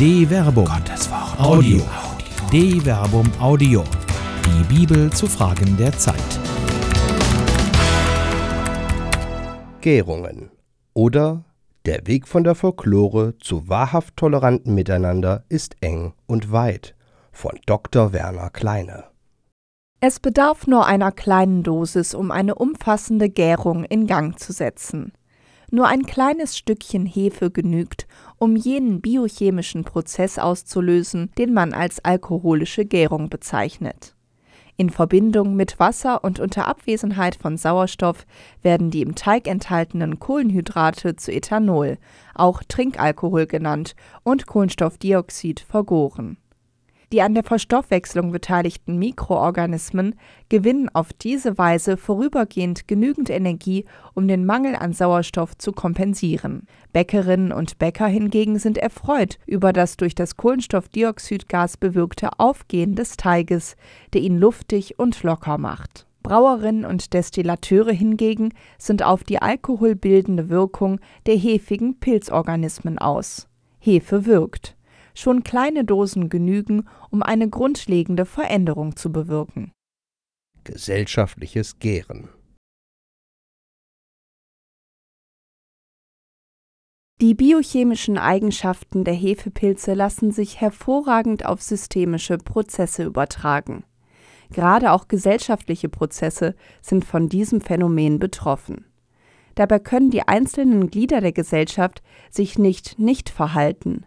De Verbum. Gottes Wort. Audio. De Verbum Audio. Die Bibel zu Fragen der Zeit. Gärungen oder der Weg von der Folklore zu wahrhaft tolerantem Miteinander ist eng und weit von Dr. Werner Kleine. Es bedarf nur einer kleinen Dosis, um eine umfassende Gärung in Gang zu setzen. Nur ein kleines Stückchen Hefe genügt, um jenen biochemischen Prozess auszulösen, den man als alkoholische Gärung bezeichnet. In Verbindung mit Wasser und unter Abwesenheit von Sauerstoff werden die im Teig enthaltenen Kohlenhydrate zu Ethanol, auch Trinkalkohol genannt, und Kohlenstoffdioxid vergoren die an der Verstoffwechslung beteiligten Mikroorganismen gewinnen auf diese Weise vorübergehend genügend Energie, um den Mangel an Sauerstoff zu kompensieren. Bäckerinnen und Bäcker hingegen sind erfreut über das durch das Kohlenstoffdioxidgas bewirkte Aufgehen des Teiges, der ihn luftig und locker macht. Brauerinnen und Destillateure hingegen sind auf die alkoholbildende Wirkung der hefigen Pilzorganismen aus. Hefe wirkt schon kleine Dosen genügen, um eine grundlegende Veränderung zu bewirken. Gesellschaftliches Gären Die biochemischen Eigenschaften der Hefepilze lassen sich hervorragend auf systemische Prozesse übertragen. Gerade auch gesellschaftliche Prozesse sind von diesem Phänomen betroffen. Dabei können die einzelnen Glieder der Gesellschaft sich nicht nicht verhalten,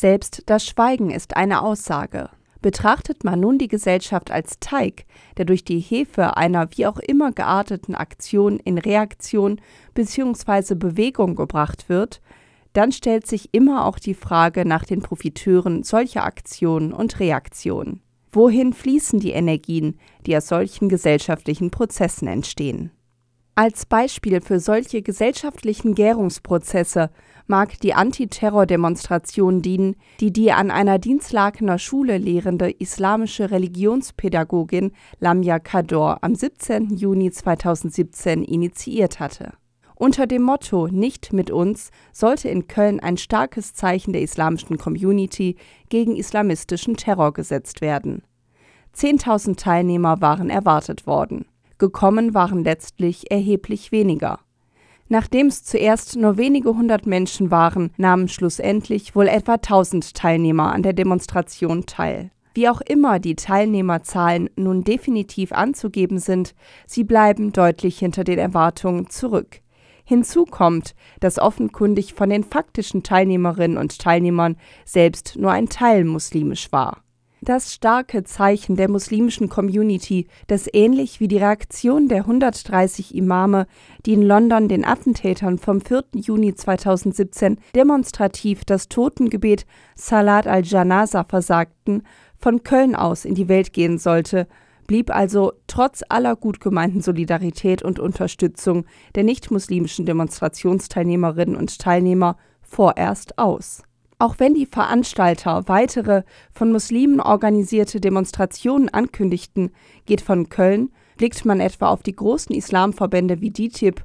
selbst das Schweigen ist eine Aussage. Betrachtet man nun die Gesellschaft als Teig, der durch die Hefe einer wie auch immer gearteten Aktion in Reaktion bzw. Bewegung gebracht wird, dann stellt sich immer auch die Frage nach den Profiteuren solcher Aktionen und Reaktionen. Wohin fließen die Energien, die aus solchen gesellschaftlichen Prozessen entstehen? Als Beispiel für solche gesellschaftlichen Gärungsprozesse mag die Antiterror-Demonstration dienen, die die an einer Dienstlakener Schule lehrende islamische Religionspädagogin Lamia Kador am 17. Juni 2017 initiiert hatte. Unter dem Motto Nicht mit uns sollte in Köln ein starkes Zeichen der islamischen Community gegen islamistischen Terror gesetzt werden. 10.000 Teilnehmer waren erwartet worden gekommen waren letztlich erheblich weniger. Nachdem es zuerst nur wenige hundert Menschen waren, nahmen schlussendlich wohl etwa tausend Teilnehmer an der Demonstration teil. Wie auch immer die Teilnehmerzahlen nun definitiv anzugeben sind, sie bleiben deutlich hinter den Erwartungen zurück. Hinzu kommt, dass offenkundig von den faktischen Teilnehmerinnen und Teilnehmern selbst nur ein Teil muslimisch war das starke Zeichen der muslimischen Community, das ähnlich wie die Reaktion der 130 Imame, die in London den Attentätern vom 4. Juni 2017 demonstrativ das Totengebet Salat al-Janaza versagten, von Köln aus in die Welt gehen sollte, blieb also trotz aller gut gemeinten Solidarität und Unterstützung der nicht-muslimischen Demonstrationsteilnehmerinnen und Teilnehmer vorerst aus. Auch wenn die Veranstalter weitere von Muslimen organisierte Demonstrationen ankündigten, geht von Köln, blickt man etwa auf die großen Islamverbände wie DITIB,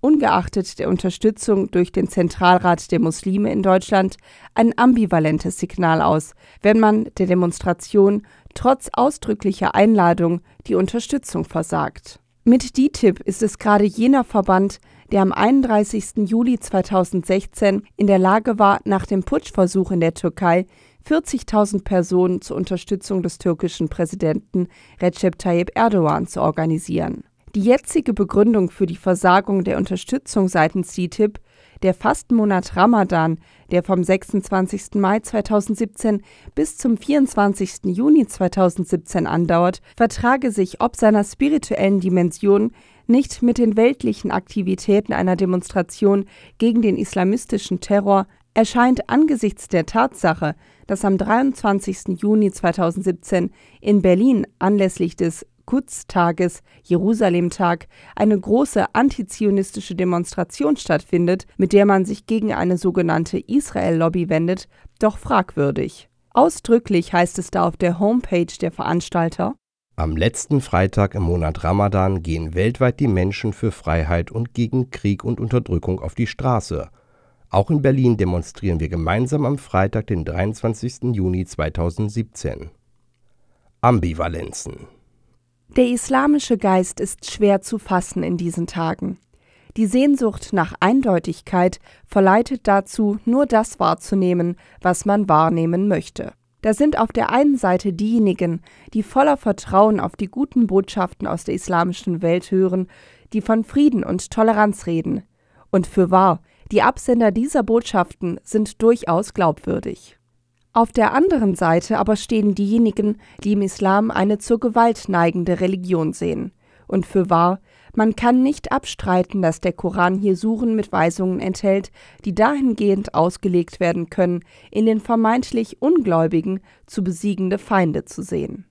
ungeachtet der Unterstützung durch den Zentralrat der Muslime in Deutschland, ein ambivalentes Signal aus, wenn man der Demonstration trotz ausdrücklicher Einladung die Unterstützung versagt. Mit DITIB ist es gerade jener Verband, der am 31. Juli 2016 in der Lage war, nach dem Putschversuch in der Türkei 40.000 Personen zur Unterstützung des türkischen Präsidenten Recep Tayyip Erdogan zu organisieren. Die jetzige Begründung für die Versagung der Unterstützung seitens DITIB der Fastenmonat Ramadan, der vom 26. Mai 2017 bis zum 24. Juni 2017 andauert, vertrage sich ob seiner spirituellen Dimension nicht mit den weltlichen Aktivitäten einer Demonstration gegen den islamistischen Terror, erscheint angesichts der Tatsache, dass am 23. Juni 2017 in Berlin anlässlich des Quds-Tages, Jerusalem-Tag, eine große antizionistische Demonstration stattfindet, mit der man sich gegen eine sogenannte Israel-Lobby wendet, doch fragwürdig. Ausdrücklich heißt es da auf der Homepage der Veranstalter am letzten Freitag im Monat Ramadan gehen weltweit die Menschen für Freiheit und gegen Krieg und Unterdrückung auf die Straße. Auch in Berlin demonstrieren wir gemeinsam am Freitag, den 23. Juni 2017. Ambivalenzen. Der islamische Geist ist schwer zu fassen in diesen Tagen. Die Sehnsucht nach Eindeutigkeit verleitet dazu, nur das wahrzunehmen, was man wahrnehmen möchte. Da sind auf der einen Seite diejenigen, die voller Vertrauen auf die guten Botschaften aus der islamischen Welt hören, die von Frieden und Toleranz reden. Und für wahr, die Absender dieser Botschaften sind durchaus glaubwürdig. Auf der anderen Seite aber stehen diejenigen, die im Islam eine zur Gewalt neigende Religion sehen. Und für wahr, man kann nicht abstreiten, dass der Koran hier Suren mit Weisungen enthält, die dahingehend ausgelegt werden können, in den vermeintlich Ungläubigen zu besiegende Feinde zu sehen.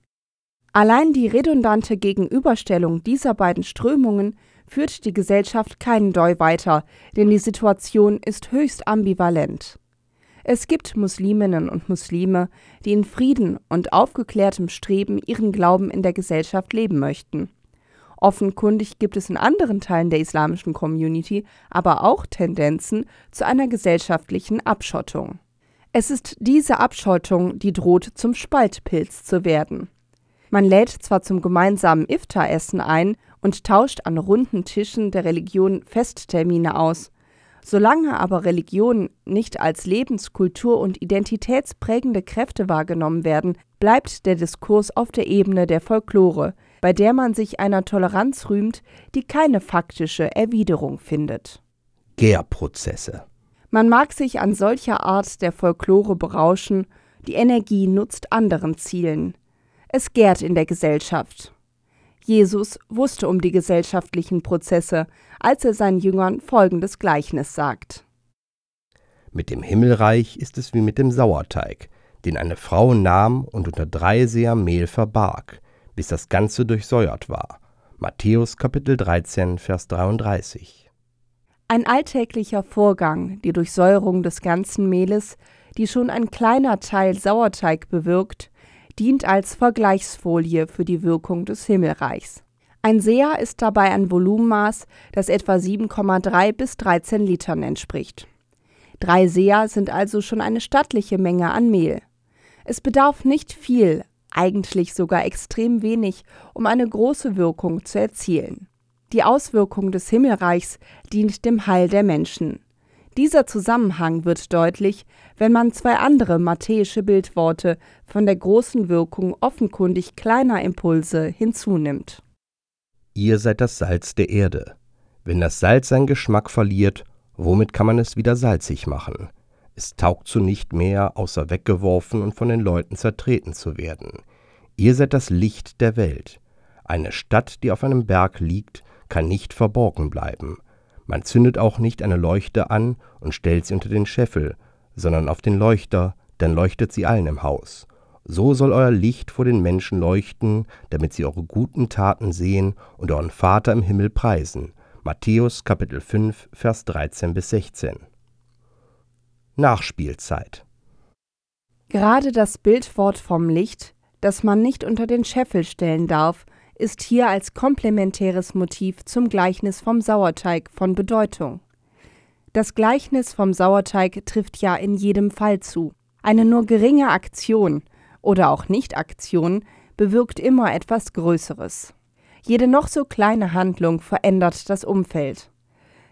Allein die redundante Gegenüberstellung dieser beiden Strömungen führt die Gesellschaft keinen Deu weiter, denn die Situation ist höchst ambivalent. Es gibt Musliminnen und Muslime, die in Frieden und aufgeklärtem Streben ihren Glauben in der Gesellschaft leben möchten. Offenkundig gibt es in anderen Teilen der islamischen Community aber auch Tendenzen zu einer gesellschaftlichen Abschottung. Es ist diese Abschottung, die droht zum Spaltpilz zu werden. Man lädt zwar zum gemeinsamen Iftar-Essen ein und tauscht an runden Tischen der Religion Festtermine aus, Solange aber Religionen nicht als Lebenskultur und identitätsprägende Kräfte wahrgenommen werden, bleibt der Diskurs auf der Ebene der Folklore, bei der man sich einer Toleranz rühmt, die keine faktische Erwiderung findet. Gärprozesse. Man mag sich an solcher Art der Folklore berauschen, die Energie nutzt anderen Zielen. Es gärt in der Gesellschaft. Jesus wusste um die gesellschaftlichen Prozesse, als er seinen Jüngern folgendes Gleichnis sagt. Mit dem Himmelreich ist es wie mit dem Sauerteig, den eine Frau nahm und unter drei Seer Mehl verbarg, bis das Ganze durchsäuert war. Matthäus Kapitel 13, Vers 33. Ein alltäglicher Vorgang, die Durchsäuerung des ganzen Mehles, die schon ein kleiner Teil Sauerteig bewirkt, dient als Vergleichsfolie für die Wirkung des Himmelreichs. Ein Seher ist dabei ein Volumenmaß, das etwa 7,3 bis 13 Litern entspricht. Drei Seher sind also schon eine stattliche Menge an Mehl. Es bedarf nicht viel, eigentlich sogar extrem wenig, um eine große Wirkung zu erzielen. Die Auswirkung des Himmelreichs dient dem Heil der Menschen. Dieser Zusammenhang wird deutlich, wenn man zwei andere matthäische Bildworte von der großen Wirkung offenkundig kleiner Impulse hinzunimmt. Ihr seid das Salz der Erde. Wenn das Salz seinen Geschmack verliert, womit kann man es wieder salzig machen? Es taugt zu nicht mehr, außer weggeworfen und von den Leuten zertreten zu werden. Ihr seid das Licht der Welt. Eine Stadt, die auf einem Berg liegt, kann nicht verborgen bleiben. Man zündet auch nicht eine Leuchte an und stellt sie unter den Scheffel, sondern auf den Leuchter, dann leuchtet sie allen im Haus. So soll euer Licht vor den Menschen leuchten, damit sie eure guten Taten sehen und euren Vater im Himmel preisen. Matthäus Kapitel 5, Vers 13 bis 16. Nachspielzeit. Gerade das Bildwort vom Licht, das man nicht unter den Scheffel stellen darf, ist hier als komplementäres Motiv zum Gleichnis vom Sauerteig von Bedeutung. Das Gleichnis vom Sauerteig trifft ja in jedem Fall zu. Eine nur geringe Aktion oder auch Nicht-Aktion bewirkt immer etwas Größeres. Jede noch so kleine Handlung verändert das Umfeld.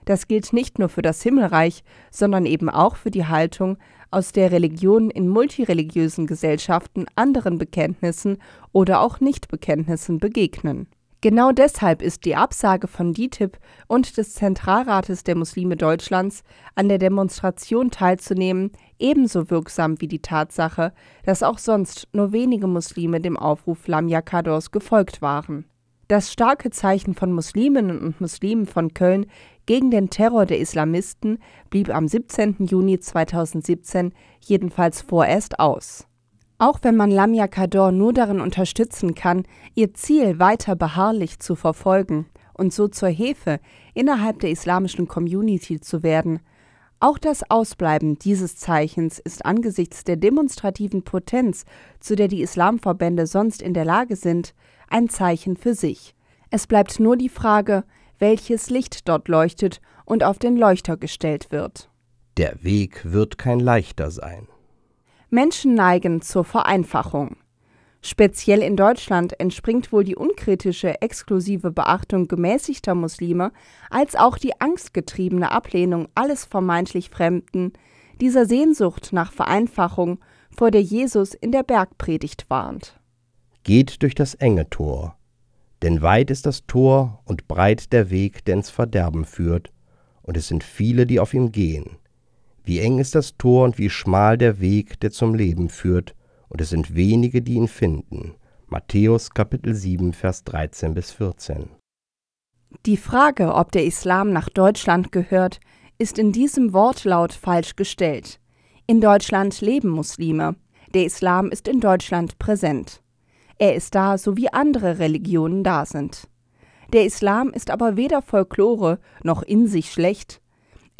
Das gilt nicht nur für das Himmelreich, sondern eben auch für die Haltung, aus der Religionen in multireligiösen Gesellschaften anderen Bekenntnissen oder auch Nichtbekenntnissen begegnen. Genau deshalb ist die Absage von DITIB und des Zentralrates der Muslime Deutschlands, an der Demonstration teilzunehmen, ebenso wirksam wie die Tatsache, dass auch sonst nur wenige Muslime dem Aufruf Lamia Kadors gefolgt waren. Das starke Zeichen von Musliminnen und Muslimen von Köln gegen den Terror der Islamisten blieb am 17. Juni 2017 jedenfalls vorerst aus. Auch wenn man Lamia Kador nur darin unterstützen kann, ihr Ziel weiter beharrlich zu verfolgen und so zur Hefe innerhalb der islamischen Community zu werden, auch das Ausbleiben dieses Zeichens ist angesichts der demonstrativen Potenz, zu der die Islamverbände sonst in der Lage sind, ein Zeichen für sich. Es bleibt nur die Frage, welches Licht dort leuchtet und auf den Leuchter gestellt wird. Der Weg wird kein leichter sein. Menschen neigen zur Vereinfachung. Speziell in Deutschland entspringt wohl die unkritische, exklusive Beachtung gemäßigter Muslime als auch die angstgetriebene Ablehnung alles vermeintlich Fremden, dieser Sehnsucht nach Vereinfachung, vor der Jesus in der Bergpredigt warnt. Geht durch das enge Tor, denn weit ist das Tor und breit der Weg, der ins Verderben führt, und es sind viele, die auf ihm gehen. Wie eng ist das Tor und wie schmal der Weg, der zum Leben führt, und es sind wenige, die ihn finden. Matthäus Kapitel 7, Vers 13 bis 14. Die Frage, ob der Islam nach Deutschland gehört, ist in diesem Wortlaut falsch gestellt. In Deutschland leben Muslime. Der Islam ist in Deutschland präsent. Er ist da, so wie andere Religionen da sind. Der Islam ist aber weder Folklore noch in sich schlecht,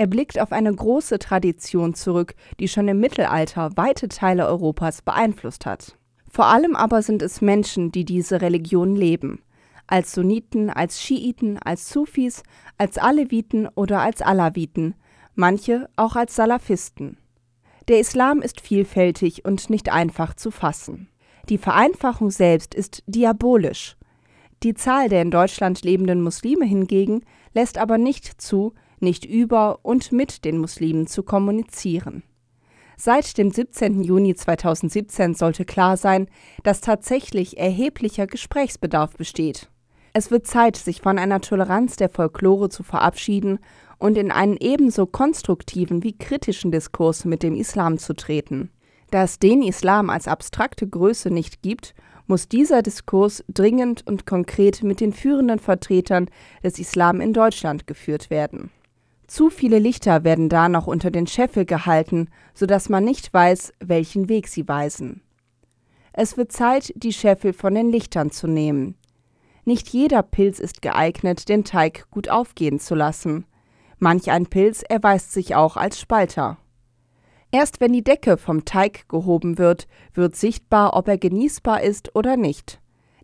er blickt auf eine große Tradition zurück, die schon im Mittelalter weite Teile Europas beeinflusst hat. Vor allem aber sind es Menschen, die diese Religion leben. Als Sunniten, als Schiiten, als Sufis, als Aleviten oder als Alawiten, manche auch als Salafisten. Der Islam ist vielfältig und nicht einfach zu fassen. Die Vereinfachung selbst ist diabolisch. Die Zahl der in Deutschland lebenden Muslime hingegen lässt aber nicht zu, nicht über und mit den Muslimen zu kommunizieren. Seit dem 17. Juni 2017 sollte klar sein, dass tatsächlich erheblicher Gesprächsbedarf besteht. Es wird Zeit, sich von einer Toleranz der Folklore zu verabschieden und in einen ebenso konstruktiven wie kritischen Diskurs mit dem Islam zu treten. Da es den Islam als abstrakte Größe nicht gibt, muss dieser Diskurs dringend und konkret mit den führenden Vertretern des Islam in Deutschland geführt werden. Zu viele Lichter werden da noch unter den Scheffel gehalten, so dass man nicht weiß, welchen Weg sie weisen. Es wird Zeit, die Scheffel von den Lichtern zu nehmen. Nicht jeder Pilz ist geeignet, den Teig gut aufgehen zu lassen. Manch ein Pilz erweist sich auch als Spalter. Erst wenn die Decke vom Teig gehoben wird, wird sichtbar, ob er genießbar ist oder nicht.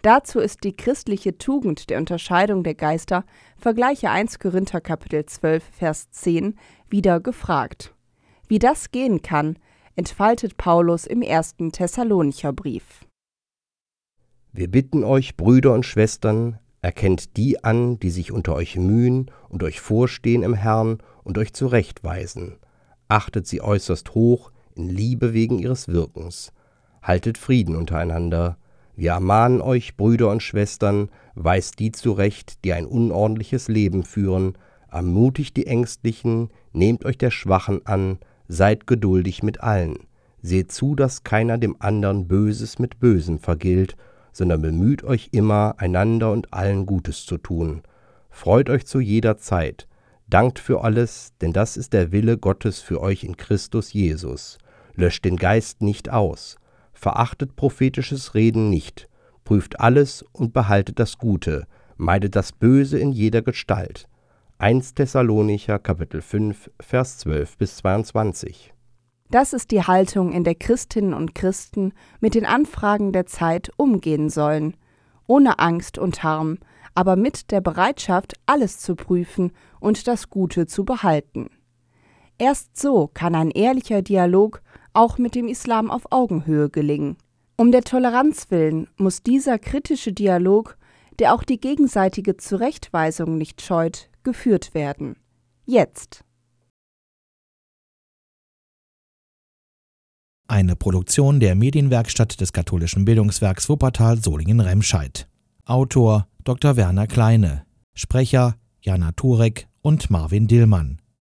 Dazu ist die christliche Tugend der Unterscheidung der Geister, vergleiche 1 Korinther Kapitel 12, Vers 10, wieder gefragt. Wie das gehen kann, entfaltet Paulus im ersten Thessalonicher Brief. Wir bitten euch, Brüder und Schwestern, erkennt die an, die sich unter euch mühen und euch vorstehen im Herrn und euch zurechtweisen. Achtet sie äußerst hoch, in Liebe wegen ihres Wirkens. Haltet Frieden untereinander, wir ermahnen euch, Brüder und Schwestern, weist die zurecht, die ein unordentliches Leben führen, ermutigt die Ängstlichen, nehmt euch der Schwachen an, seid geduldig mit allen. Seht zu, dass keiner dem anderen Böses mit Bösem vergilt, sondern bemüht euch immer, einander und allen Gutes zu tun. Freut euch zu jeder Zeit, dankt für alles, denn das ist der Wille Gottes für euch in Christus Jesus. Löscht den Geist nicht aus, verachtet prophetisches Reden nicht, prüft alles und behaltet das Gute, meidet das Böse in jeder Gestalt. 1 Thessalonicher Kapitel 5 Vers 12 bis 22. Das ist die Haltung, in der Christinnen und Christen mit den Anfragen der Zeit umgehen sollen, ohne Angst und Harm, aber mit der Bereitschaft, alles zu prüfen und das Gute zu behalten. Erst so kann ein ehrlicher Dialog auch mit dem Islam auf Augenhöhe gelingen. Um der Toleranz willen muss dieser kritische Dialog, der auch die gegenseitige Zurechtweisung nicht scheut, geführt werden. Jetzt. Eine Produktion der Medienwerkstatt des katholischen Bildungswerks Wuppertal Solingen-Remscheid. Autor Dr. Werner Kleine. Sprecher Jana Turek und Marvin Dillmann.